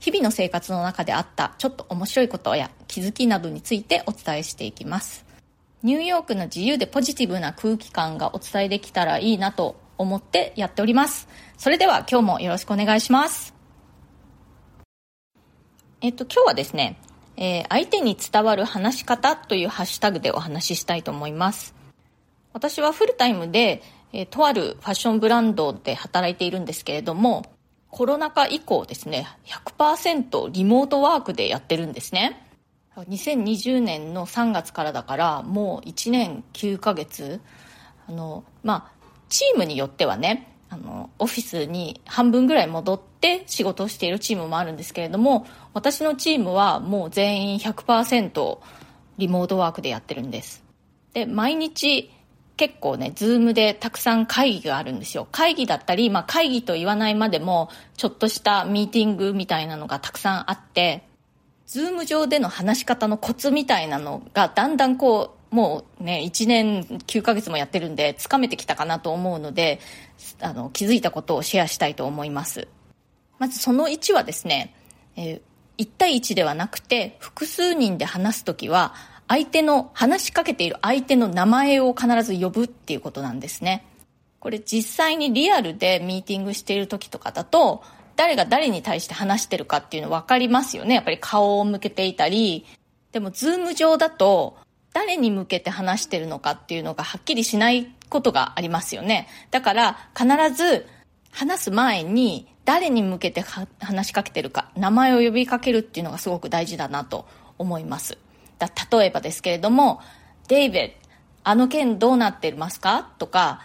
日々の生活の中であったちょっと面白いことや気づきなどについてお伝えしていきます。ニューヨークの自由でポジティブな空気感がお伝えできたらいいなと思ってやっております。それでは今日もよろしくお願いします。えっと、今日はですね、えー、相手に伝わる話し方というハッシュタグでお話ししたいと思います。私はフルタイムで、えー、とあるファッションブランドで働いているんですけれども、コロナ禍以降ですね、100%リモートワークでやってるんですね。2020年の3月からだから、もう1年9ヶ月。あの、まあ、チームによってはね、あの、オフィスに半分ぐらい戻って仕事をしているチームもあるんですけれども、私のチームはもう全員100%リモートワークでやってるんです。で、毎日結構ね、ズームでたくさん会議があるんですよ。会議だったり、まあ会議と言わないまでも、ちょっとしたミーティングみたいなのがたくさんあって、ズーム上での話し方のコツみたいなのがだんだんこう、もうね、1年9ヶ月もやってるんで、つかめてきたかなと思うので、あの、気づいたことをシェアしたいと思います。まずその1はですね、えー、1対1ではなくて、複数人で話すときは、相手の、話しかけている相手の名前を必ず呼ぶっていうことなんですね。これ実際にリアルでミーティングしている時とかだと、誰が誰に対して話してるかっていうの分かりますよね。やっぱり顔を向けていたり。でも、ズーム上だと、誰に向けて話してるのかっていうのがはっきりしないことがありますよね。だから、必ず、話す前に、誰に向けて話しかけてるか、名前を呼びかけるっていうのがすごく大事だなと思います。だ例えばですけれども、デイビッド、あの件どうなってますか？とか、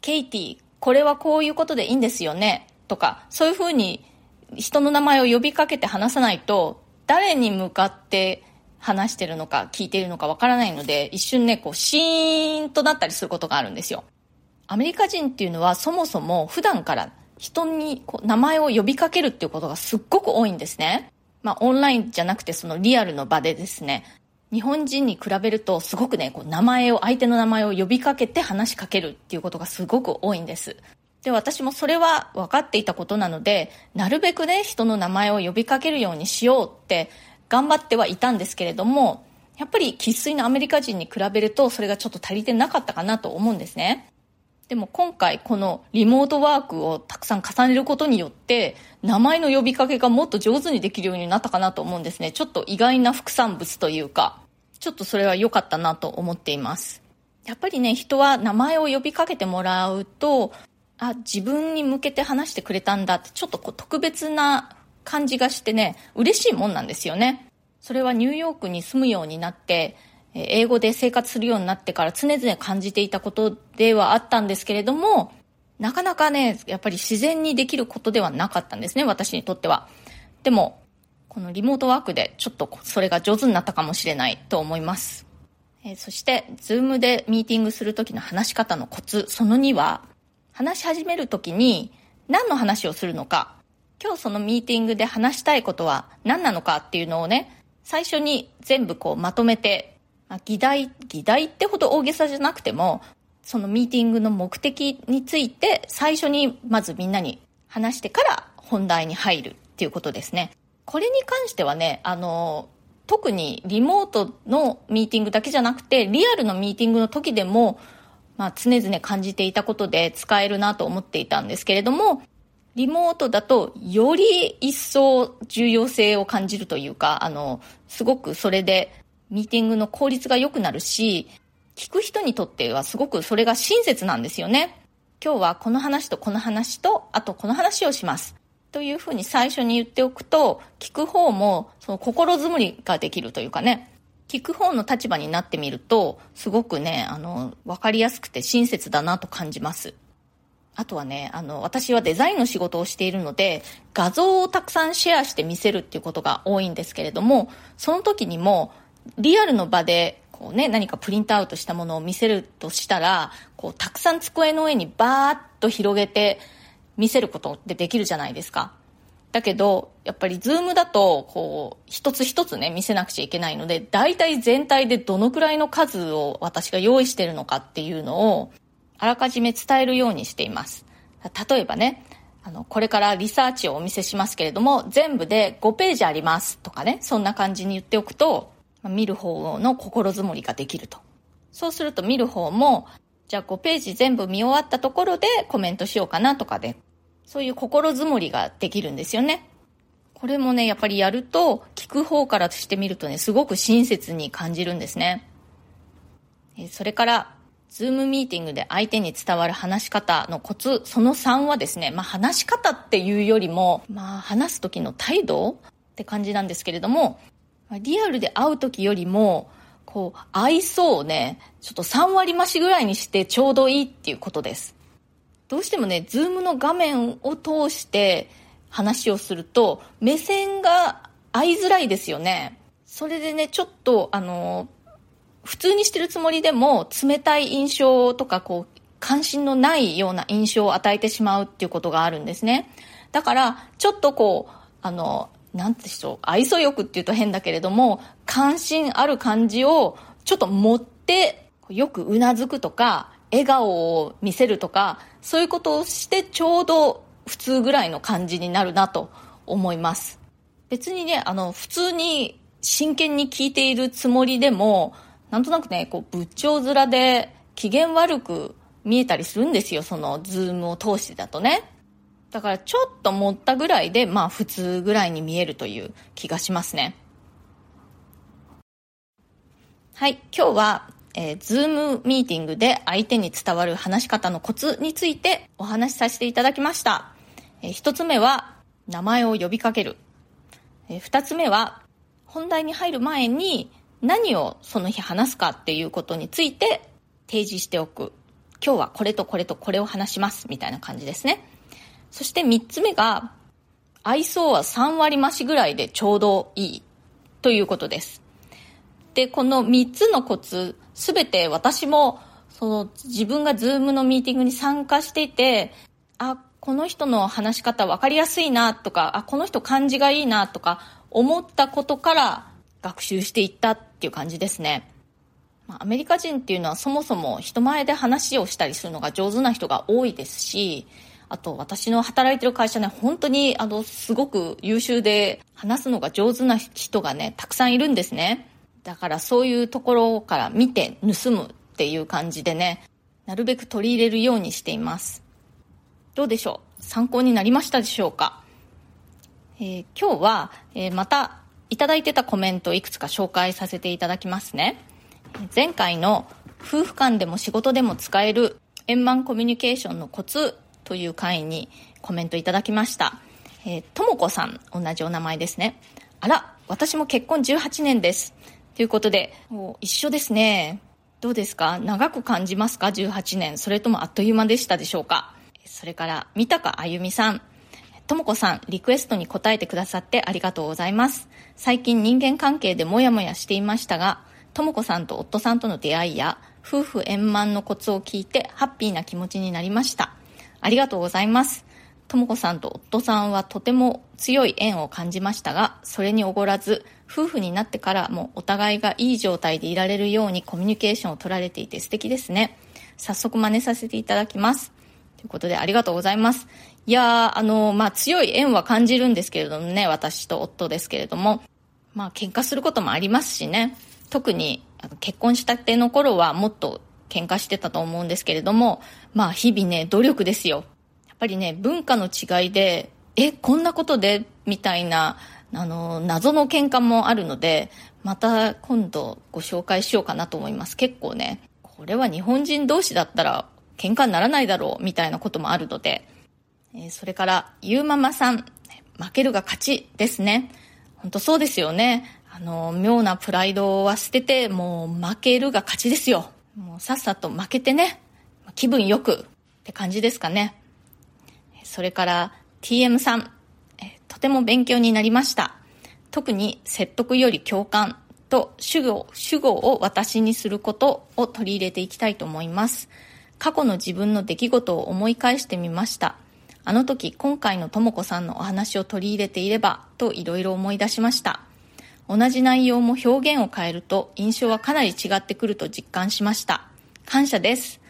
ケイティ、これはこういうことでいいんですよね？とか、そういうふうに人の名前を呼びかけて話さないと、誰に向かって話してるのか聞いているのかわからないので、一瞬ね、こう、シーンとなったりすることがあるんですよ。アメリカ人っていうのはそもそも普段から人にこう名前を呼びかけるっていうことがすっごく多いんですね。まあ、オンラインじゃなくてそのリアルの場でですね、日本人に比べるとすごくね、こう名前を、相手の名前を呼びかけて話しかけるっていうことがすごく多いんです。で、私もそれは分かっていたことなので、なるべくね、人の名前を呼びかけるようにしようって頑張ってはいたんですけれども、やっぱり生粋のアメリカ人に比べるとそれがちょっと足りてなかったかなと思うんですね。でも今回このリモートワークをたくさん重ねることによって名前の呼びかけがもっと上手にできるようになったかなと思うんですね。ちょっと意外な副産物というか、ちょっとそれは良かったなと思っています。やっぱりね、人は名前を呼びかけてもらうと、あ、自分に向けて話してくれたんだってちょっとこう特別な感じがしてね、嬉しいもんなんですよね。それはニューヨークに住むようになって、英語で生活するようになってから常々感じていたことではあったんですけれども、なかなかね、やっぱり自然にできることではなかったんですね、私にとっては。でも、このリモートワークでちょっとそれが上手になったかもしれないと思います。えー、そして、ズームでミーティングするときの話し方のコツ、その2は、話し始めるときに何の話をするのか、今日そのミーティングで話したいことは何なのかっていうのをね、最初に全部こうまとめてまあ、議題、議題ってほど大げさじゃなくても、そのミーティングの目的について最初にまずみんなに話してから本題に入るっていうことですね。これに関してはね、あの、特にリモートのミーティングだけじゃなくて、リアルのミーティングの時でも、まあ、常々感じていたことで使えるなと思っていたんですけれども、リモートだとより一層重要性を感じるというか、あの、すごくそれでミーティングの効率が良くなるし、聞く人にとってはすごくそれが親切なんですよね。今日はこの話とこの話と、あとこの話をします。というふうに最初に言っておくと、聞く方もその心づもりができるというかね、聞く方の立場になってみると、すごくね、あの、わかりやすくて親切だなと感じます。あとはね、あの、私はデザインの仕事をしているので、画像をたくさんシェアして見せるっていうことが多いんですけれども、その時にも、リアルの場で、こうね、何かプリントアウトしたものを見せるとしたら、こう、たくさん机の上にバーッと広げて見せることってできるじゃないですか。だけど、やっぱりズームだと、こう、一つ一つね、見せなくちゃいけないので、大体全体でどのくらいの数を私が用意してるのかっていうのを、あらかじめ伝えるようにしています。例えばね、あの、これからリサーチをお見せしますけれども、全部で5ページありますとかね、そんな感じに言っておくと、見る方の心づもりができると。そうすると見る方も、じゃあ5ページ全部見終わったところでコメントしようかなとかで、そういう心づもりができるんですよね。これもね、やっぱりやると、聞く方からしてみるとね、すごく親切に感じるんですね。それから、ズームミーティングで相手に伝わる話し方のコツ、その3はですね、まあ話し方っていうよりも、まあ話す時の態度って感じなんですけれども、リアルで会う時よりも、こう、愛想をね、ちょっと3割増しぐらいにしてちょうどいいっていうことです。どうしてもね、ズームの画面を通して話をすると、目線が合いづらいですよね。それでね、ちょっと、あの、普通にしてるつもりでも冷たい印象とかこう関心のないような印象を与えてしまうっていうことがあるんですね。だからちょっとこうあのなんでしょう愛想よくって言うと変だけれども関心ある感じをちょっと持ってよくうなずくとか笑顔を見せるとかそういうことをしてちょうど普通ぐらいの感じになるなと思います。別にねあの普通に真剣に聞いているつもりでもなんとなくね、こう、仏頂面で機嫌悪く見えたりするんですよ、そのズームを通してだとね。だからちょっと持ったぐらいで、まあ普通ぐらいに見えるという気がしますね。はい、今日は、えー、ズームミーティングで相手に伝わる話し方のコツについてお話しさせていただきました。えー、一つ目は、名前を呼びかける。えー、二つ目は、本題に入る前に、何をその日話すかっていうことについて提示しておく。今日はこれとこれとこれを話しますみたいな感じですね。そして3つ目が、愛想は3割増しぐらいでちょうどいいということです。で、この3つのコツ、すべて私もその自分がズームのミーティングに参加していて、あ、この人の話し方分かりやすいなとか、あ、この人感じがいいなとか思ったことから学習していったっていう感じですね。アメリカ人っていうのはそもそも人前で話をしたりするのが上手な人が多いですし、あと私の働いてる会社ね、本当にあの、すごく優秀で話すのが上手な人がね、たくさんいるんですね。だからそういうところから見て盗むっていう感じでね、なるべく取り入れるようにしています。どうでしょう？参考になりましたでしょうか、えー、今日は、えー、またいただいてたコメントをいくつか紹介させていただきますね。前回の夫婦間でも仕事でも使える円満コミュニケーションのコツという回にコメントいただきました。えー、ともこさん、同じお名前ですね。あら、私も結婚18年です。ということで、一緒ですね。どうですか？長く感じますか ?18 年。それともあっという間でしたでしょうか？それから、三鷹あゆみさん。ともこさん、リクエストに答えてくださってありがとうございます。最近人間関係でモヤモヤしていましたが、ともこさんと夫さんとの出会いや、夫婦円満のコツを聞いてハッピーな気持ちになりました。ありがとうございます。ともこさんと夫さんはとても強い縁を感じましたが、それにおごらず、夫婦になってからもお互いがいい状態でいられるようにコミュニケーションを取られていて素敵ですね。早速真似させていただきます。ということでありがとうございます。いやーあの、まあ、強い縁は感じるんですけれどもね、私と夫ですけれども、まあ、喧嘩することもありますしね、特に結婚したての頃はもっと喧嘩してたと思うんですけれども、まあ、日々ね、努力ですよ。やっぱりね、文化の違いで、え、こんなことで？みたいな、あの、謎の喧嘩もあるので、また今度ご紹介しようかなと思います。結構ね、これは日本人同士だったら喧嘩にならないだろうみたいなこともあるので、えそれから、ゆうママさん、負けるが勝ちですね。本当そうですよね。あの、妙なプライドは捨てて、もう負けるが勝ちですよ。もうさっさと負けてね、気分よくって感じですかね。それから TM さん、とても勉強になりました。特に説得より共感と主語、主語を私にすることを取り入れていきたいと思います。過去の自分の出来事を思い返してみました。あの時今回のとも子さんのお話を取り入れていればといろいろ思い出しました。同じ内容も表現を変えると印象はかなり違ってくると実感しました。感謝です。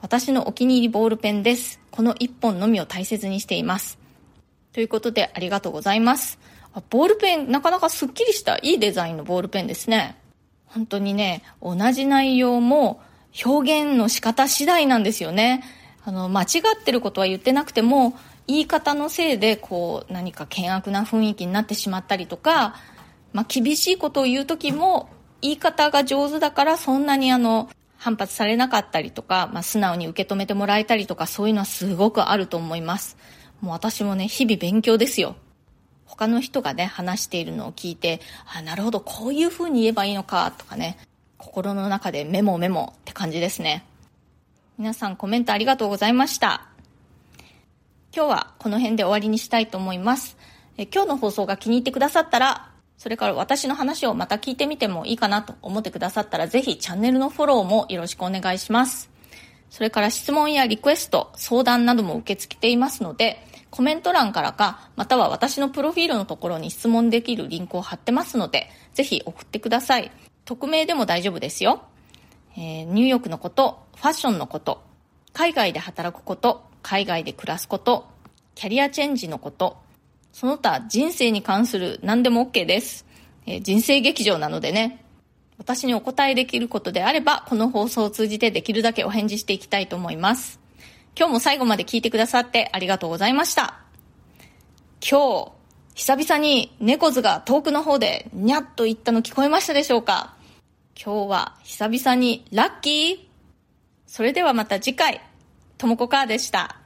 私のお気に入りボールペンです。この一本のみを大切にしています。ということでありがとうございます。ボールペン、なかなかスッキリしたいいデザインのボールペンですね。本当にね、同じ内容も表現の仕方次第なんですよね。あの、間違ってることは言ってなくても、言い方のせいで、こう、何か険悪な雰囲気になってしまったりとか、まあ、厳しいことを言う時も、言い方が上手だからそんなにあの、反発されなかったりとか、まあ、素直に受け止めてもらえたりとか、そういうのはすごくあると思います。もう私もね、日々勉強ですよ。他の人がね、話しているのを聞いて、あ、なるほど、こういう風に言えばいいのか、とかね、心の中でメモメモって感じですね。皆さんコメントありがとうございました。今日はこの辺で終わりにしたいと思います。え今日の放送が気に入ってくださったら、それから私の話をまた聞いてみてもいいかなと思ってくださったら、ぜひチャンネルのフォローもよろしくお願いします。それから質問やリクエスト、相談なども受け付けていますので、コメント欄からか、または私のプロフィールのところに質問できるリンクを貼ってますので、ぜひ送ってください。匿名でも大丈夫ですよ。えー、ニューヨークのこと、ファッションのこと、海外で働くこと、海外で暮らすこと、キャリアチェンジのこと、その他人生に関する何でも OK です。えー、人生劇場なのでね、私にお答えできることであれば、この放送を通じてできるだけお返事していきたいと思います。今日も最後まで聞いてくださってありがとうございました。今日、久々に猫図が遠くの方でにゃっと言ったの聞こえましたでしょうか？今日は久々にラッキーそれではまた次回、ともこかーでした。